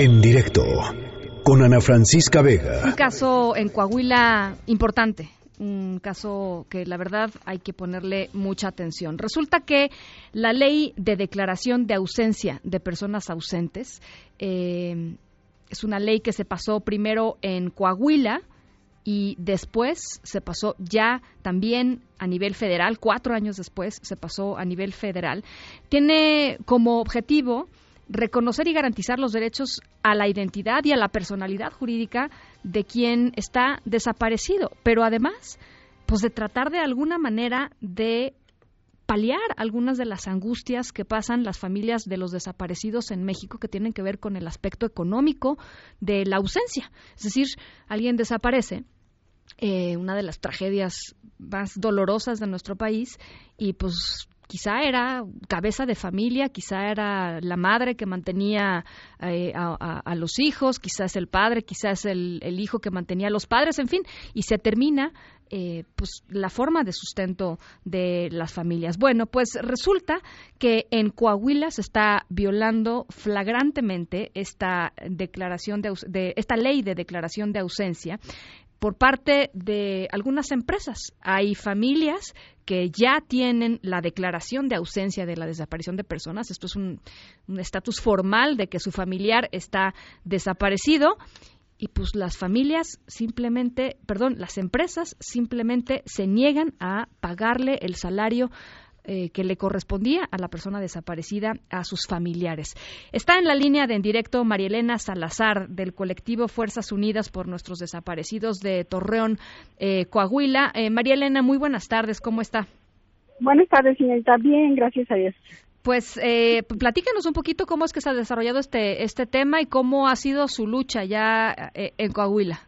En directo con Ana Francisca Vega. Un caso en Coahuila importante, un caso que la verdad hay que ponerle mucha atención. Resulta que la ley de declaración de ausencia de personas ausentes eh, es una ley que se pasó primero en Coahuila y después se pasó ya también a nivel federal, cuatro años después se pasó a nivel federal. Tiene como objetivo reconocer y garantizar los derechos a la identidad y a la personalidad jurídica de quien está desaparecido, pero además, pues de tratar de alguna manera de paliar algunas de las angustias que pasan las familias de los desaparecidos en México que tienen que ver con el aspecto económico de la ausencia. Es decir, alguien desaparece, eh, una de las tragedias más dolorosas de nuestro país, y pues quizá era cabeza de familia, quizá era la madre que mantenía eh, a, los hijos, quizás el padre, quizás el, hijo que mantenía a los padres, en fin, y se termina eh, pues la forma de sustento de las familias. Bueno, pues resulta que en Coahuila se está violando flagrantemente esta declaración de esta ley de declaración de ausencia por parte de algunas empresas. Hay familias que ya tienen la declaración de ausencia de la desaparición de personas. Esto es un estatus formal de que su familiar está desaparecido. Y pues las familias simplemente, perdón, las empresas simplemente se niegan a pagarle el salario eh, que le correspondía a la persona desaparecida, a sus familiares. Está en la línea de en directo Marielena Salazar del colectivo Fuerzas Unidas por nuestros desaparecidos de Torreón, eh, Coahuila. Eh, María Elena, muy buenas tardes, ¿cómo está? Buenas tardes, señorita. Bien, gracias a Dios. Pues eh, platícanos un poquito cómo es que se ha desarrollado este, este tema y cómo ha sido su lucha ya en Coahuila.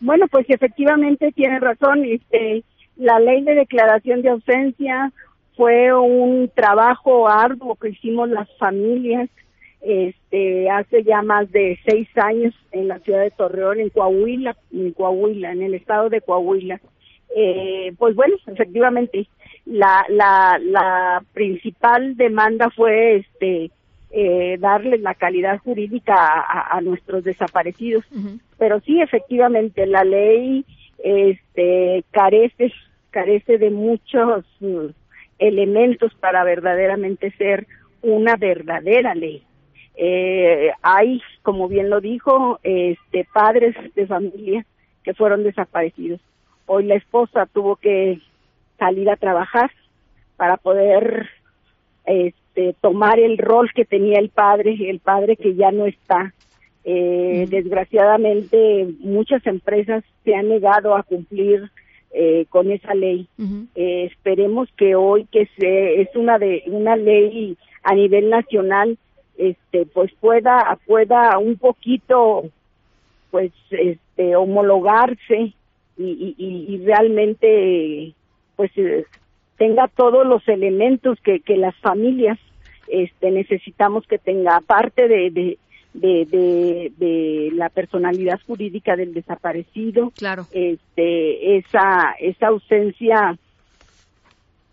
Bueno, pues efectivamente tiene razón. Este, la ley de declaración de ausencia fue un trabajo arduo que hicimos las familias este hace ya más de seis años en la ciudad de Torreón en Coahuila en Coahuila en el estado de Coahuila. Eh, pues bueno efectivamente la la la principal demanda fue este eh, darle la calidad jurídica a, nuestros desaparecidos. Pero sí efectivamente la ley este carece carece de muchos elementos para verdaderamente ser una verdadera ley. Eh, hay, como bien lo dijo, este, padres de familia que fueron desaparecidos. Hoy la esposa tuvo que salir a trabajar para poder este, tomar el rol que tenía el padre, el padre que ya no está. Eh, desgraciadamente, muchas empresas se han negado a cumplir eh, con esa ley. Eh, esperemos que hoy que se, es una de una ley a nivel nacional, este, pues pueda pueda un poquito, pues, este, homologarse y, y, realmente, pues, eh, tenga todos los elementos que, que las familias este, necesitamos que tenga, aparte de, de, de, la personalidad jurídica del desaparecido, claro. este, esa, esa ausencia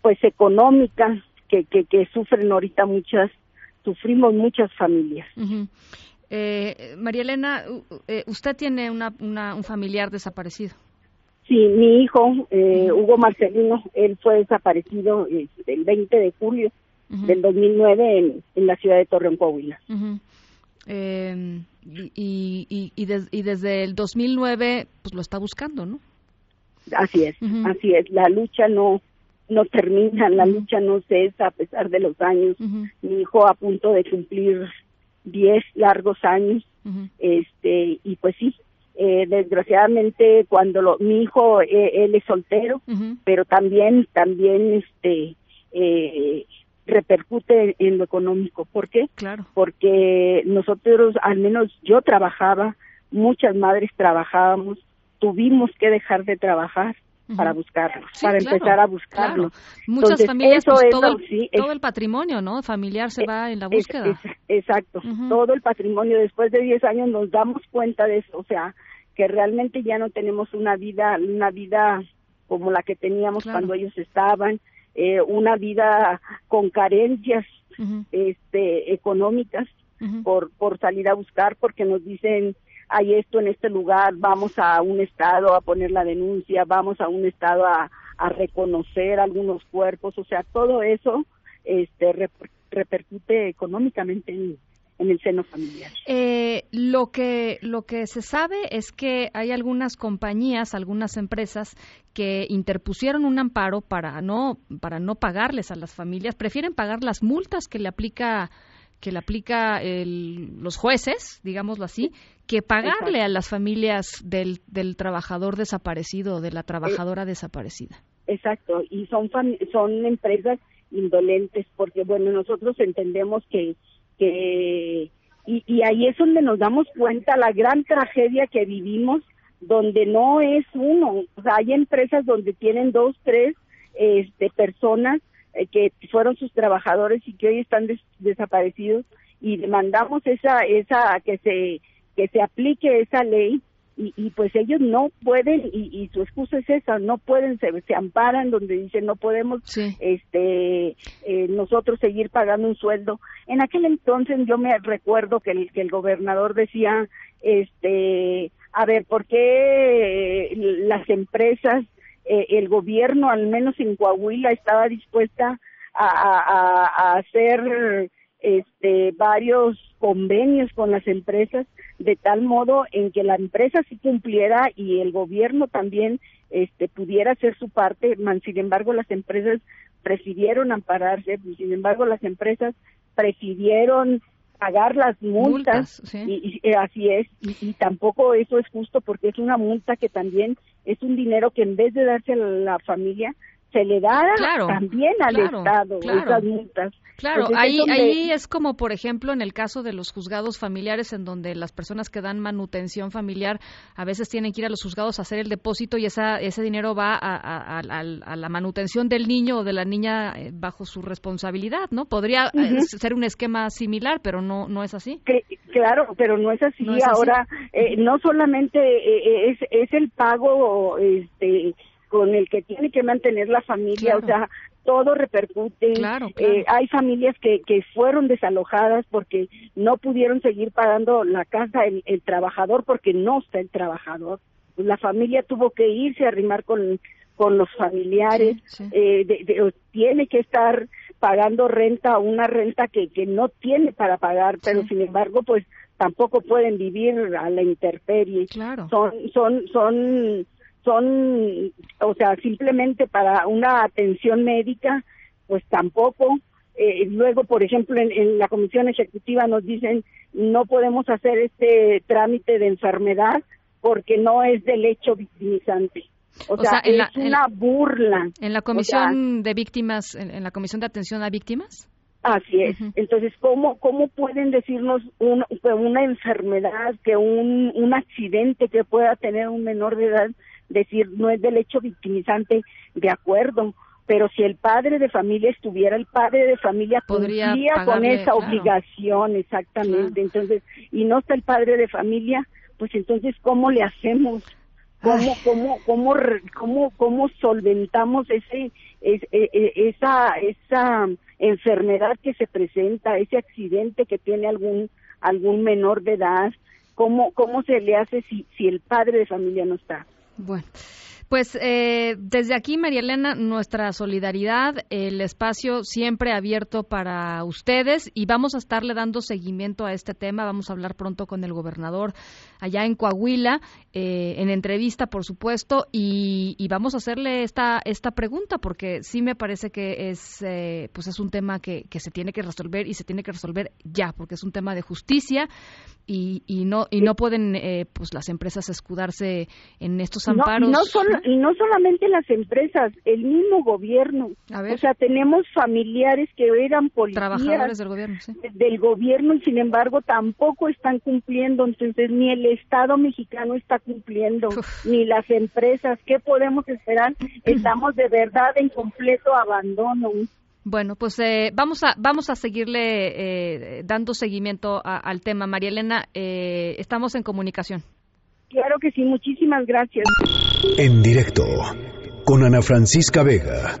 pues económica que, que, que sufren ahorita muchas, sufrimos muchas familias. eh, María Elena, eh, usted tiene una, un familiar desaparecido. Sí, mi hijo, eh, Hugo Marcelino, él fue desaparecido este, el 20 de julio del 2009 en, en la ciudad de Torreón, Coahuila. Eh, y, y, y, y, desde el 2009 pues lo está buscando, ¿no? Así es, así es. La lucha no no termina, la lucha no cesa a pesar de los años. Mi hijo a punto de cumplir 10 largos años, este y pues sí, eh, desgraciadamente cuando lo, mi hijo eh, él es soltero, pero también también este eh, repercute en lo económico. ¿Por qué? Claro. Porque nosotros, al menos yo trabajaba, muchas madres trabajábamos, tuvimos que dejar de trabajar para buscarlos, para empezar a buscarlos. Muchas familias, pues, todo, el, todo el patrimonio, ¿no? Familiar se va en la búsqueda. exacto, todo el patrimonio. Después de 10 años nos damos cuenta de eso, o sea, que realmente ya no tenemos una vida, una vida como la que teníamos cuando ellos estaban, eh, una vida con carencias este, económicas por, por salir a buscar porque nos dicen hay esto en este lugar, vamos a un estado a poner la denuncia, vamos a un estado a, a reconocer algunos cuerpos, o sea, todo eso este, repercute económicamente en, en el seno familiar. Eh, lo que lo que se sabe es que hay algunas compañías, algunas empresas que interpusieron un amparo para no para no pagarles a las familias, prefieren pagar las multas que le aplica que le aplica el, los jueces, digámoslo así, que pagarle a las familias del, del trabajador desaparecido o de la trabajadora eh, desaparecida. Exacto, y son son empresas indolentes porque bueno nosotros entendemos que que y, y ahí es donde nos damos cuenta la gran tragedia que vivimos donde no es uno. O sea hay empresas donde tienen dos tres este personas eh, que fueron sus trabajadores y que hoy están desaparecidos y demandamos esa esa que se que se aplique esa ley y, y pues ellos no pueden y, y, su excusa es esa no pueden se, se amparan donde dicen no podemos este eh, nosotros seguir pagando un sueldo en aquel entonces yo me recuerdo que el, que el gobernador decía este a ver por qué las empresas eh, el gobierno al menos en Coahuila estaba dispuesta a, a, a hacer este varios convenios con las empresas de tal modo en que la empresa sí cumpliera y el gobierno también este pudiera hacer su parte, sin embargo las empresas prefirieron ampararse, sin embargo las empresas prefirieron pagar las multas, y, eh, así es y, tampoco eso es justo porque es una multa que también es un dinero que en vez de darse a la familia se le da también al Estado esas multas. Claro, ahí, ahí es como, por ejemplo, en el caso de los juzgados familiares, en donde las personas que dan manutención familiar a veces tienen que ir a los juzgados a hacer el depósito y esa, ese dinero va a, la manutención del niño o de la niña eh, bajo su responsabilidad, ¿no? Podría eh, ser un esquema similar, pero no, no es así. claro, pero no es así. Ahora, eh, no solamente es, es el pago, este con el que tiene que mantener la familia, o sea, todo repercute. Eh, hay familias que, que fueron desalojadas porque no pudieron seguir pagando la casa el, trabajador porque no está el trabajador. Pues la familia tuvo que irse a arrimar con, con los familiares, Eh, tiene que estar pagando renta, una renta que, que no tiene para pagar, pero sin embargo, pues tampoco pueden vivir a la intemperie. Claro. Son, son, son son, o sea, simplemente para una atención médica, pues tampoco. Eh, luego, por ejemplo, en, la comisión ejecutiva nos dicen no podemos hacer este trámite de enfermedad porque no es del hecho victimizante. O, sea, es una burla. ¿En la comisión de víctimas, en, la comisión de atención a víctimas? Así es. Entonces, ¿cómo, ¿cómo pueden decirnos una, una enfermedad, que un, un accidente que pueda tener un menor de edad decir no es del hecho victimizante, de acuerdo, pero si el padre de familia estuviera, el padre de familia podría con esa obligación, exactamente. Entonces, y no está el padre de familia, pues entonces, ¿cómo le hacemos? ¿Cómo, cómo, cómo, cómo, cómo solventamos ese, e, e, esa, esa enfermedad que se presenta, ese accidente que tiene algún, algún menor de edad? ¿Cómo, cómo se le hace si, si el padre de familia no está? Bueno. Pues eh, desde aquí, María Elena, nuestra solidaridad, el espacio siempre abierto para ustedes y vamos a estarle dando seguimiento a este tema. Vamos a hablar pronto con el gobernador allá en Coahuila, eh, en entrevista, por supuesto, y, vamos a hacerle esta esta pregunta porque sí me parece que es eh, pues es un tema que, que se tiene que resolver y se tiene que resolver ya porque es un tema de justicia y, y no y no pueden pues las empresas escudarse en estos amparos. No, y no solamente las empresas, el mismo gobierno. O sea, tenemos familiares que eran policías. Trabajadores del gobierno, Del gobierno y sin embargo tampoco están cumpliendo. Entonces, ni el Estado mexicano está cumpliendo, ni las empresas. ¿Qué podemos esperar? Estamos de verdad en completo abandono. Bueno, pues eh, vamos a vamos a seguirle eh, dando seguimiento al tema, María Elena. Eh, estamos en comunicación. Claro que sí, muchísimas gracias. En directo con Ana Francisca Vega.